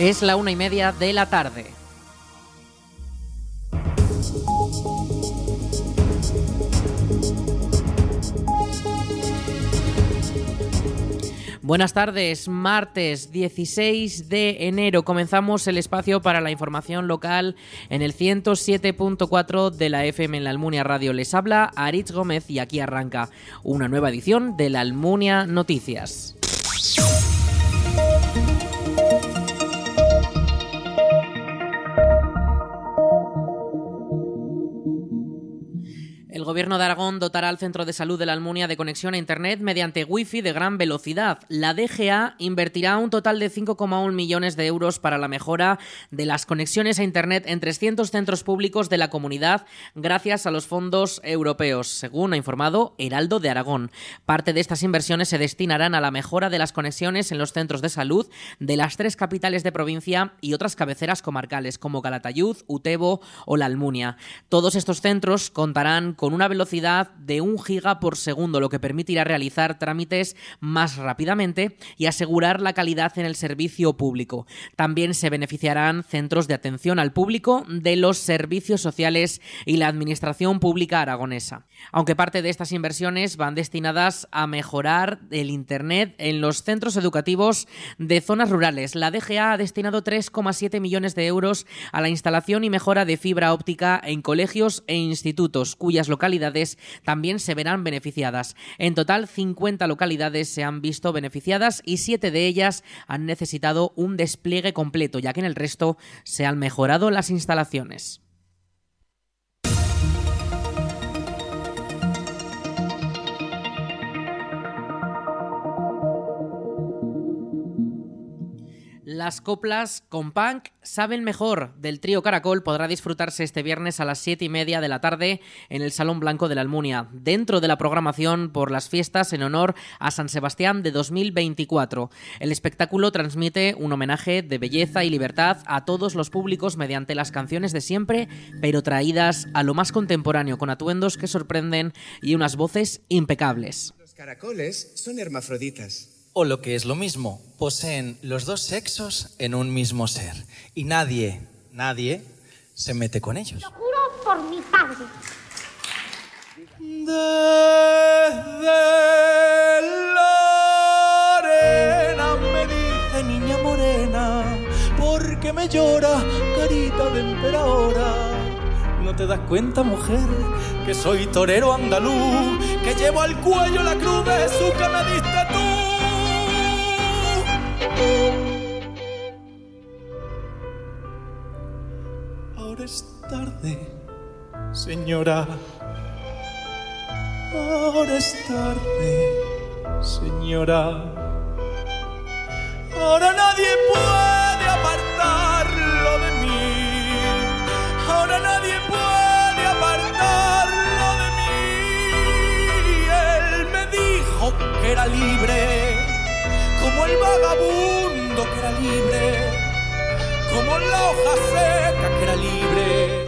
Es la una y media de la tarde. Buenas tardes, martes 16 de enero comenzamos el espacio para la información local en el 107.4 de la FM en la Almunia Radio. Les habla Aritz Gómez y aquí arranca una nueva edición de la Almunia Noticias. Gobierno de Aragón dotará al Centro de Salud de la Almunia de conexión a Internet mediante Wi-Fi de gran velocidad. La DGA invertirá un total de 5,1 millones de euros para la mejora de las conexiones a Internet en 300 centros públicos de la comunidad gracias a los fondos europeos, según ha informado Heraldo de Aragón. Parte de estas inversiones se destinarán a la mejora de las conexiones en los centros de salud de las tres capitales de provincia y otras cabeceras comarcales como Calatayud, Utebo o La Almunia. Todos estos centros contarán con una velocidad de un giga por segundo, lo que permitirá realizar trámites más rápidamente y asegurar la calidad en el servicio público. También se beneficiarán centros de atención al público de los servicios sociales y la administración pública aragonesa. Aunque parte de estas inversiones van destinadas a mejorar el Internet en los centros educativos de zonas rurales, la DGA ha destinado 3,7 millones de euros a la instalación y mejora de fibra óptica en colegios e institutos, cuyas localidades también se verán beneficiadas. En total, 50 localidades se han visto beneficiadas y 7 de ellas han necesitado un despliegue completo, ya que en el resto se han mejorado las instalaciones. Las coplas con punk saben mejor del trío Caracol podrá disfrutarse este viernes a las 7 y media de la tarde en el Salón Blanco de la Almunia, dentro de la programación por las fiestas en honor a San Sebastián de 2024. El espectáculo transmite un homenaje de belleza y libertad a todos los públicos mediante las canciones de siempre, pero traídas a lo más contemporáneo, con atuendos que sorprenden y unas voces impecables. Los caracoles son hermafroditas o lo que es lo mismo, poseen los dos sexos en un mismo ser y nadie, nadie se mete con ellos. Lo juro por mi padre. Desde la arena me dice niña morena, porque me llora carita de emperadora. ¿No te das cuenta, mujer, que soy torero andaluz, que llevo al cuello la cruz de su tú? Ahora es tarde, señora. Ahora es tarde, señora. Ahora nadie puede apartarlo de mí. Ahora nadie puede apartarlo de mí. Él me dijo que era libre vagabundo que era libre, como la hoja seca que era libre.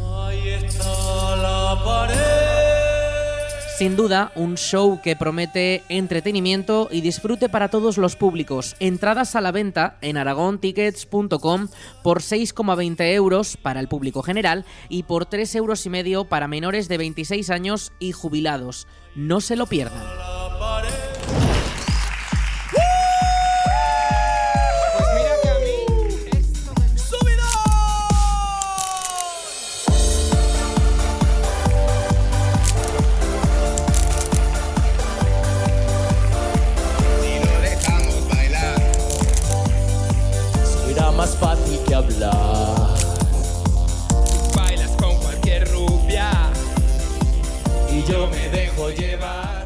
Ahí está la pared. Sin duda, un show que promete entretenimiento y disfrute para todos los públicos. Entradas a la venta en aragontickets.com por 6,20 euros para el público general y por 3 euros para menores de 26 años y jubilados. No se lo pierdan. Más fácil que hablar. Bailas con cualquier rubia y yo me dejo llevar.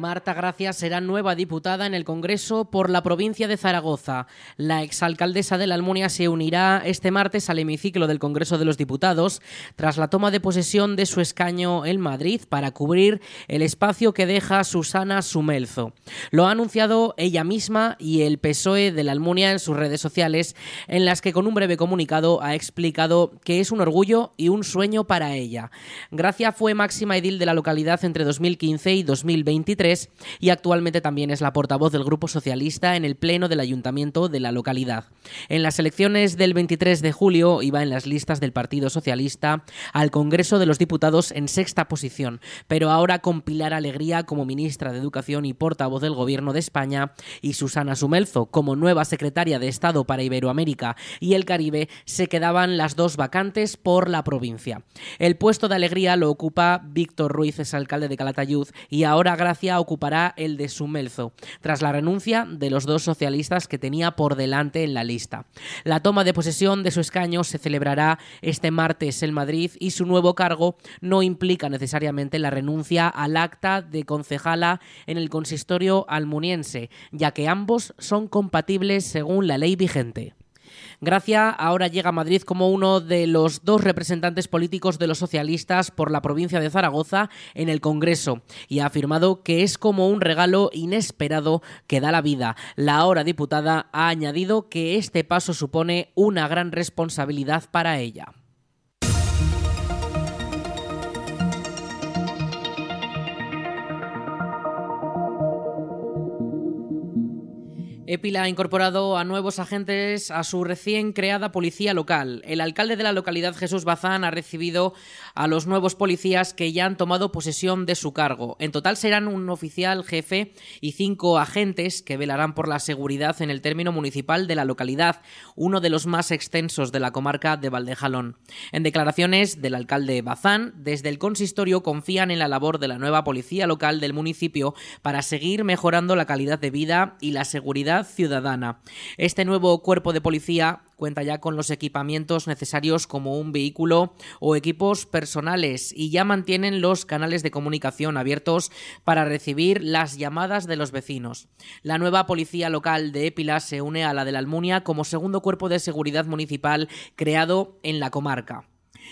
Marta Gracia será nueva diputada en el Congreso por la provincia de Zaragoza. La exalcaldesa de la Almunia se unirá este martes al hemiciclo del Congreso de los Diputados tras la toma de posesión de su escaño en Madrid para cubrir el espacio que deja Susana Sumelzo. Lo ha anunciado ella misma y el PSOE de la Almunia en sus redes sociales, en las que con un breve comunicado ha explicado que es un orgullo y un sueño para ella. Gracia fue máxima edil de la localidad entre 2015 y 2023 2023 y actualmente también es la portavoz del Grupo Socialista en el Pleno del Ayuntamiento de la localidad. En las elecciones del 23 de julio iba en las listas del Partido Socialista al Congreso de los Diputados en sexta posición, pero ahora con Pilar Alegría como ministra de Educación y portavoz del Gobierno de España y Susana Sumelzo como nueva secretaria de Estado para Iberoamérica y el Caribe se quedaban las dos vacantes por la provincia. El puesto de Alegría lo ocupa Víctor Ruiz, es alcalde de Calatayud, y ahora Gracia ocupará el de Sumelzo, tras la renuncia de los dos socialistas que tenía por delante en la lista. La toma de posesión de su escaño se celebrará este martes en Madrid y su nuevo cargo no implica necesariamente la renuncia al acta de concejala en el consistorio almuniense, ya que ambos son compatibles según la ley vigente. Gracia ahora llega a Madrid como uno de los dos representantes políticos de los socialistas por la provincia de Zaragoza en el Congreso y ha afirmado que es como un regalo inesperado que da la vida. La ahora diputada ha añadido que este paso supone una gran responsabilidad para ella. Epila ha incorporado a nuevos agentes a su recién creada policía local. El alcalde de la localidad, Jesús Bazán, ha recibido a los nuevos policías que ya han tomado posesión de su cargo. En total serán un oficial jefe y cinco agentes que velarán por la seguridad en el término municipal de la localidad, uno de los más extensos de la comarca de Valdejalón. En declaraciones del alcalde Bazán, desde el consistorio confían en la labor de la nueva policía local del municipio para seguir mejorando la calidad de vida y la seguridad ciudadana. Este nuevo cuerpo de policía cuenta ya con los equipamientos necesarios como un vehículo o equipos personales y ya mantienen los canales de comunicación abiertos para recibir las llamadas de los vecinos. La nueva policía local de Épila se une a la de la Almunia como segundo cuerpo de seguridad municipal creado en la comarca.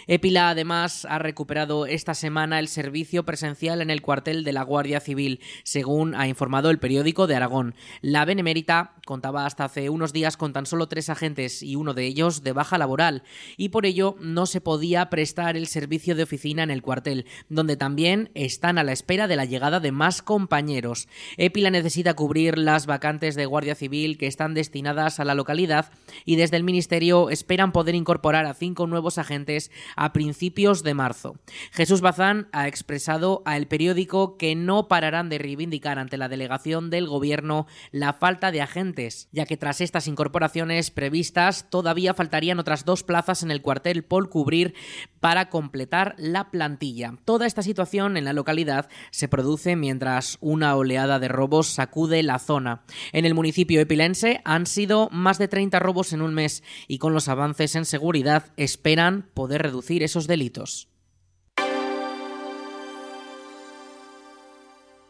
Épila además ha recuperado esta semana el servicio presencial en el cuartel de la Guardia Civil, según ha informado el periódico de Aragón. La Benemérita contaba hasta hace unos días con tan solo tres agentes y uno de ellos de baja laboral, y por ello no se podía prestar el servicio de oficina en el cuartel, donde también están a la espera de la llegada de más compañeros. Épila necesita cubrir las vacantes de Guardia Civil que están destinadas a la localidad y desde el Ministerio esperan poder incorporar a cinco nuevos agentes a principios de marzo. Jesús Bazán ha expresado a el periódico que no pararán de reivindicar ante la delegación del gobierno la falta de agentes, ya que tras estas incorporaciones previstas todavía faltarían otras dos plazas en el cuartel por cubrir para completar la plantilla. Toda esta situación en la localidad se produce mientras una oleada de robos sacude la zona. En el municipio epilense han sido más de 30 robos en un mes y con los avances en seguridad esperan poder reducir esos delitos.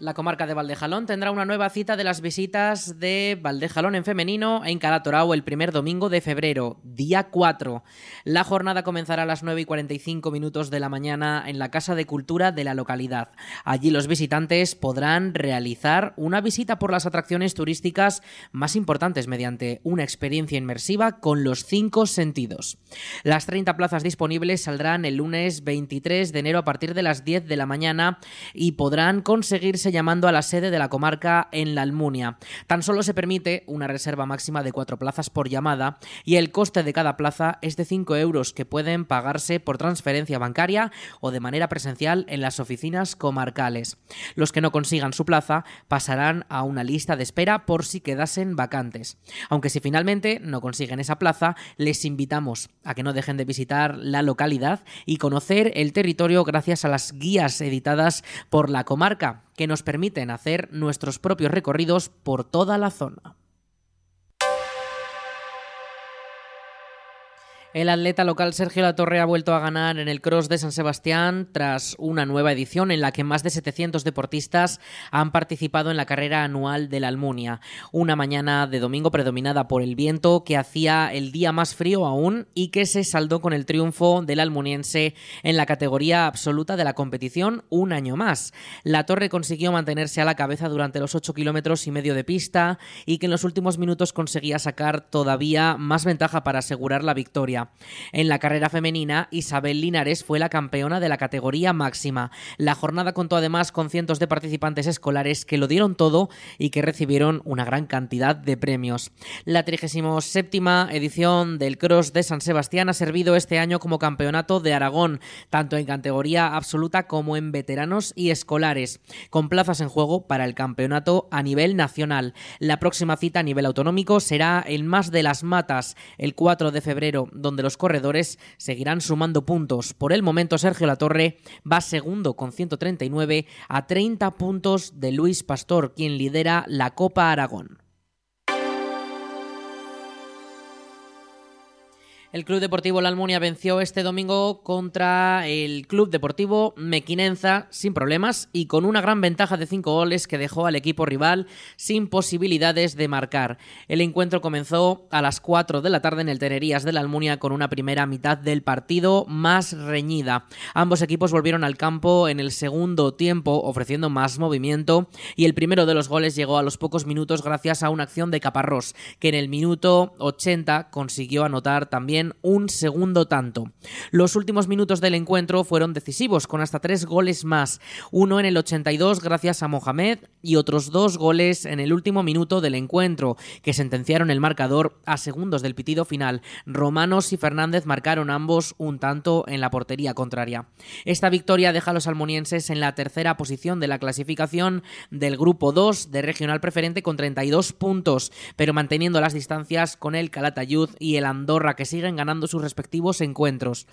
La comarca de Valdejalón tendrá una nueva cita de las visitas de Valdejalón en femenino en Calatorao el primer domingo de febrero, día 4. La jornada comenzará a las 9 y 45 minutos de la mañana en la Casa de Cultura de la localidad. Allí los visitantes podrán realizar una visita por las atracciones turísticas más importantes mediante una experiencia inmersiva con los cinco sentidos. Las 30 plazas disponibles saldrán el lunes 23 de enero a partir de las 10 de la mañana y podrán conseguirse llamando a la sede de la comarca en la Almunia. Tan solo se permite una reserva máxima de cuatro plazas por llamada y el coste de cada plaza es de 5 euros que pueden pagarse por transferencia bancaria o de manera presencial en las oficinas comarcales. Los que no consigan su plaza pasarán a una lista de espera por si quedasen vacantes. Aunque si finalmente no consiguen esa plaza, les invitamos a que no dejen de visitar la localidad y conocer el territorio gracias a las guías editadas por la comarca que nos permiten hacer nuestros propios recorridos por toda la zona. El atleta local Sergio Latorre ha vuelto a ganar en el Cross de San Sebastián tras una nueva edición en la que más de 700 deportistas han participado en la carrera anual de la Almunia. Una mañana de domingo predominada por el viento que hacía el día más frío aún y que se saldó con el triunfo del almuniense en la categoría absoluta de la competición un año más. La Torre consiguió mantenerse a la cabeza durante los 8 kilómetros y medio de pista y que en los últimos minutos conseguía sacar todavía más ventaja para asegurar la victoria. En la carrera femenina, Isabel Linares fue la campeona de la categoría máxima. La jornada contó además con cientos de participantes escolares que lo dieron todo y que recibieron una gran cantidad de premios. La 37 edición del Cross de San Sebastián ha servido este año como campeonato de Aragón, tanto en categoría absoluta como en veteranos y escolares, con plazas en juego para el campeonato a nivel nacional. La próxima cita a nivel autonómico será el Más de las Matas, el 4 de febrero, donde los corredores seguirán sumando puntos. Por el momento, Sergio Latorre va segundo con 139 a 30 puntos de Luis Pastor, quien lidera la Copa Aragón. El Club Deportivo La Almunia venció este domingo contra el Club Deportivo Mequinenza sin problemas y con una gran ventaja de cinco goles que dejó al equipo rival sin posibilidades de marcar. El encuentro comenzó a las 4 de la tarde en el Tenerías de la Almunia con una primera mitad del partido más reñida. Ambos equipos volvieron al campo en el segundo tiempo ofreciendo más movimiento y el primero de los goles llegó a los pocos minutos gracias a una acción de Caparrós que en el minuto 80 consiguió anotar también un segundo tanto. Los últimos minutos del encuentro fueron decisivos, con hasta tres goles más, uno en el 82 gracias a Mohamed y otros dos goles en el último minuto del encuentro, que sentenciaron el marcador a segundos del pitido final. Romanos y Fernández marcaron ambos un tanto en la portería contraria. Esta victoria deja a los almonienses en la tercera posición de la clasificación del grupo 2 de regional preferente con 32 puntos, pero manteniendo las distancias con el Calatayud y el Andorra que sigue ganando sus respectivos encuentros.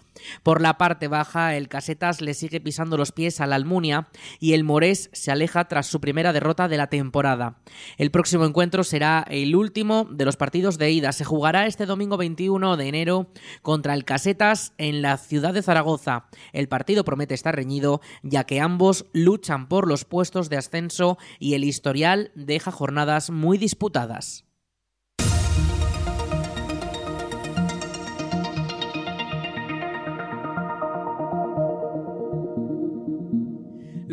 Por la parte baja, el Casetas le sigue pisando los pies a la Almunia y el Morés se aleja tras su primera derrota de la temporada. El próximo encuentro será el último de los partidos de ida. Se jugará este domingo 21 de enero contra el Casetas en la ciudad de Zaragoza. El partido promete estar reñido ya que ambos luchan por los puestos de ascenso y el historial deja jornadas muy disputadas.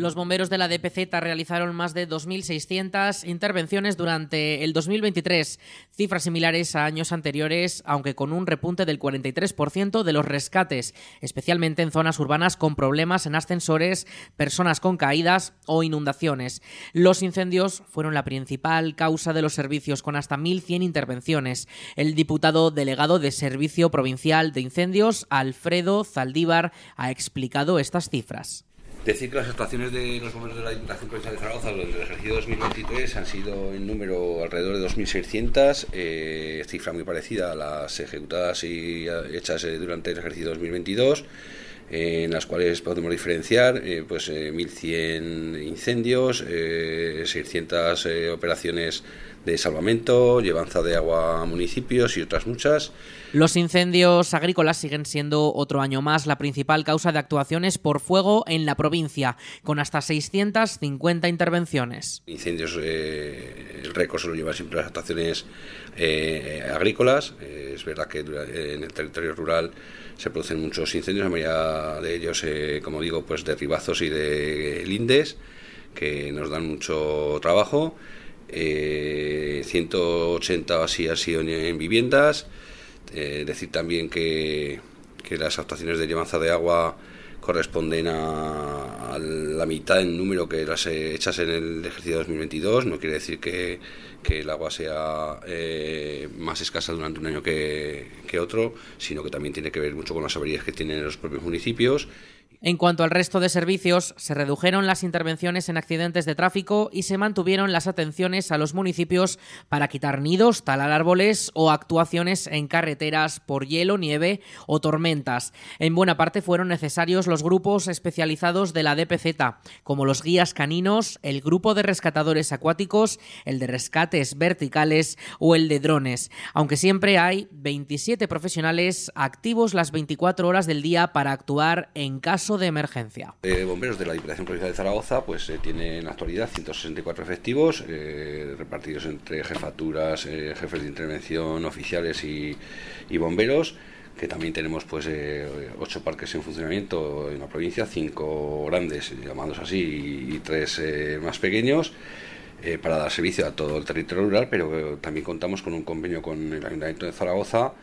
Los bomberos de la DPZ realizaron más de 2.600 intervenciones durante el 2023, cifras similares a años anteriores, aunque con un repunte del 43% de los rescates, especialmente en zonas urbanas con problemas en ascensores, personas con caídas o inundaciones. Los incendios fueron la principal causa de los servicios, con hasta 1.100 intervenciones. El diputado delegado de Servicio Provincial de Incendios, Alfredo Zaldívar, ha explicado estas cifras. Decir que las actuaciones de los bomberos de la Diputación Provincial de Zaragoza durante el ejercicio 2023 han sido en número alrededor de 2.600, eh, cifra muy parecida a las ejecutadas y hechas eh, durante el ejercicio 2022, eh, en las cuales podemos diferenciar eh, pues 1.100 incendios, 600 operaciones de salvamento, llevanza de agua a municipios y otras muchas. Los incendios agrícolas siguen siendo otro año más la principal causa de actuaciones por fuego en la provincia, con hasta 650 intervenciones. Incendios, eh, el récord se lo llevan siempre las actuaciones eh, agrícolas. Eh, es verdad que en el territorio rural se producen muchos incendios, la mayoría de ellos, eh, como digo, pues de ribazos y de lindes, que nos dan mucho trabajo. Eh, 180 así ha sido en viviendas. Eh, decir también que, que, las actuaciones de llevanza de agua corresponden a, a, la mitad en número que las hechas en el ejercicio 2022. No quiere decir que, que el agua sea eh, más escasa durante un año que, que otro, sino que también tiene que ver mucho con las averías que tienen los propios municipios en cuanto al resto de servicios, se redujeron las intervenciones en accidentes de tráfico y se mantuvieron las atenciones a los municipios para quitar nidos, talar árboles o actuaciones en carreteras por hielo, nieve o tormentas. En buena parte fueron necesarios los grupos especializados de la DPZ, como los guías caninos, el grupo de rescatadores acuáticos, el de rescates verticales o el de drones, aunque siempre hay 27 profesionales activos las 24 horas del día para actuar en caso de emergencia. Eh, bomberos de la Diputación Provincial de Zaragoza pues eh, tienen en la actualidad 164 efectivos eh, repartidos entre jefaturas, eh, jefes de intervención, oficiales y, bomberos que también tenemos pues ocho parques en funcionamiento en la provincia, cinco grandes, llamados así, y, tres más pequeños, para dar servicio a todo el territorio rural, pero también contamos con un convenio con el Ayuntamiento de Zaragoza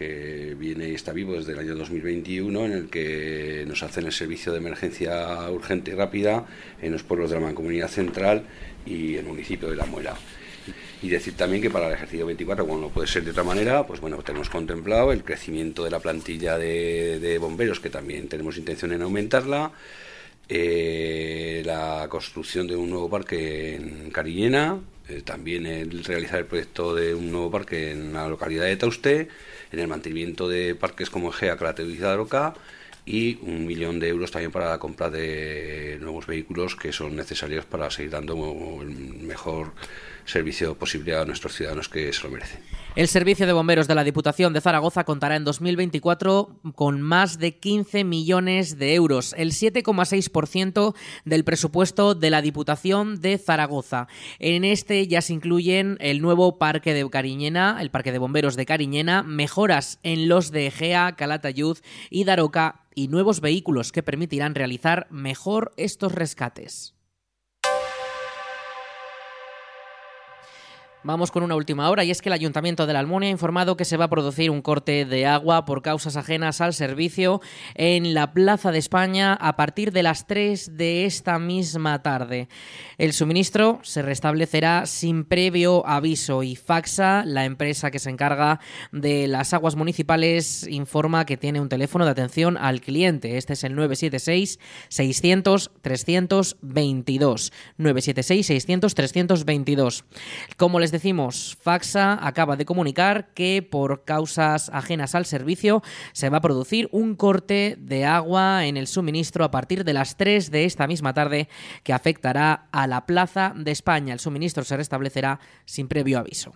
que viene y está vivo desde el año 2021, en el que nos hacen el servicio de emergencia urgente y rápida en los pueblos de la Mancomunidad Central y el municipio de La Muela. Y decir también que para el ejercicio 24, como no puede ser de otra manera, pues bueno, tenemos contemplado el crecimiento de la plantilla de, bomberos, que también tenemos intención en aumentarla, eh, la construcción de un nuevo parque en Carillena, eh, también el realizar el proyecto de un nuevo parque en la localidad de Tauste, en el mantenimiento de parques como Egea, Calatedo y Daroca, y un millón de euros también para la compra de nuevos vehículos que son necesarios para seguir dando el mejor servicio posible a nuestros ciudadanos que se lo merecen. El Servicio de Bomberos de la Diputación de Zaragoza contará en 2024 con más de 15 millones de euros, el 7,6% del presupuesto de la Diputación de Zaragoza. En este ya se incluyen el nuevo Parque de Cariñena, el Parque de Bomberos de Cariñena, mejoras en los de Egea, Calatayud y Daroca y nuevos vehículos que permitirán realizar mejor estos rescates. Vamos con una última hora y es que el Ayuntamiento de la Almunia ha informado que se va a producir un corte de agua por causas ajenas al servicio en la Plaza de España a partir de las 3 de esta misma tarde. El suministro se restablecerá sin previo aviso y Faxa, la empresa que se encarga de las aguas municipales, informa que tiene un teléfono de atención al cliente. Este es el 976 600 322. 976 600 322. Como les decimos, Faxa acaba de comunicar que por causas ajenas al servicio se va a producir un corte de agua en el suministro a partir de las 3 de esta misma tarde que afectará a la Plaza de España. El suministro se restablecerá sin previo aviso.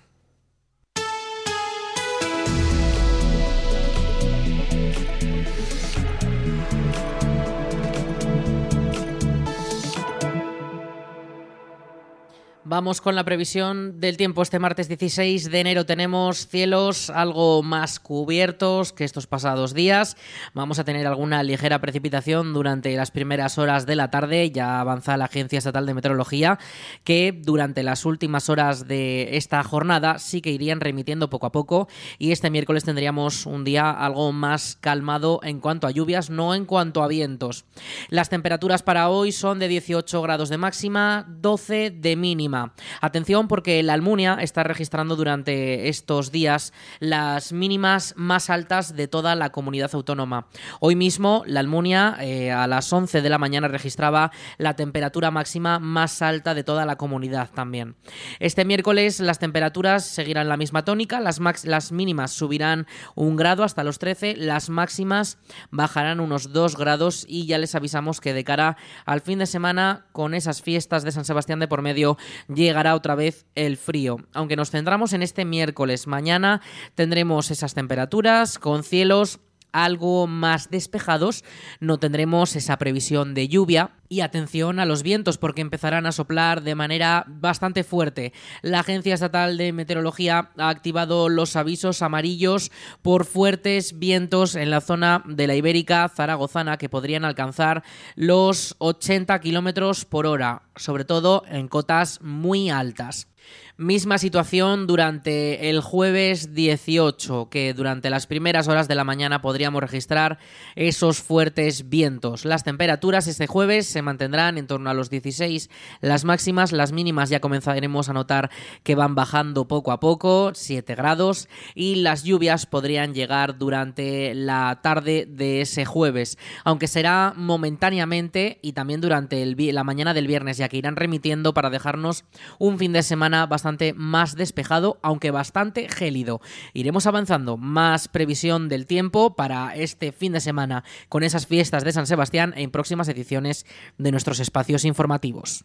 Vamos con la previsión del tiempo. Este martes 16 de enero tenemos cielos algo más cubiertos que estos pasados días. Vamos a tener alguna ligera precipitación durante las primeras horas de la tarde. Ya avanza la Agencia Estatal de Meteorología que durante las últimas horas de esta jornada sí que irían remitiendo poco a poco y este miércoles tendríamos un día algo más calmado en cuanto a lluvias, no en cuanto a vientos. Las temperaturas para hoy son de 18 grados de máxima, 12 de mínima. Atención porque la Almunia está registrando durante estos días las mínimas más altas de toda la comunidad autónoma. Hoy mismo la Almunia eh, a las 11 de la mañana registraba la temperatura máxima más alta de toda la comunidad también. Este miércoles las temperaturas seguirán la misma tónica, las, las mínimas subirán un grado hasta los 13, las máximas bajarán unos 2 grados y ya les avisamos que de cara al fin de semana con esas fiestas de San Sebastián de por medio llegará otra vez el frío. Aunque nos centramos en este miércoles, mañana tendremos esas temperaturas con cielos algo más despejados, no tendremos esa previsión de lluvia. Y atención a los vientos porque empezarán a soplar de manera bastante fuerte. La Agencia Estatal de Meteorología ha activado los avisos amarillos por fuertes vientos en la zona de la Ibérica zaragozana que podrían alcanzar los 80 kilómetros por hora, sobre todo en cotas muy altas. Misma situación durante el jueves 18, que durante las primeras horas de la mañana podríamos registrar esos fuertes vientos. Las temperaturas este jueves se mantendrán en torno a los 16, las máximas, las mínimas ya comenzaremos a notar que van bajando poco a poco, 7 grados, y las lluvias podrían llegar durante la tarde de ese jueves, aunque será momentáneamente y también durante la mañana del viernes, ya que irán remitiendo para dejarnos un fin de semana bastante más despejado, aunque bastante gélido. Iremos avanzando más previsión del tiempo para este fin de semana con esas fiestas de San Sebastián en próximas ediciones de nuestros espacios informativos.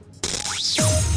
you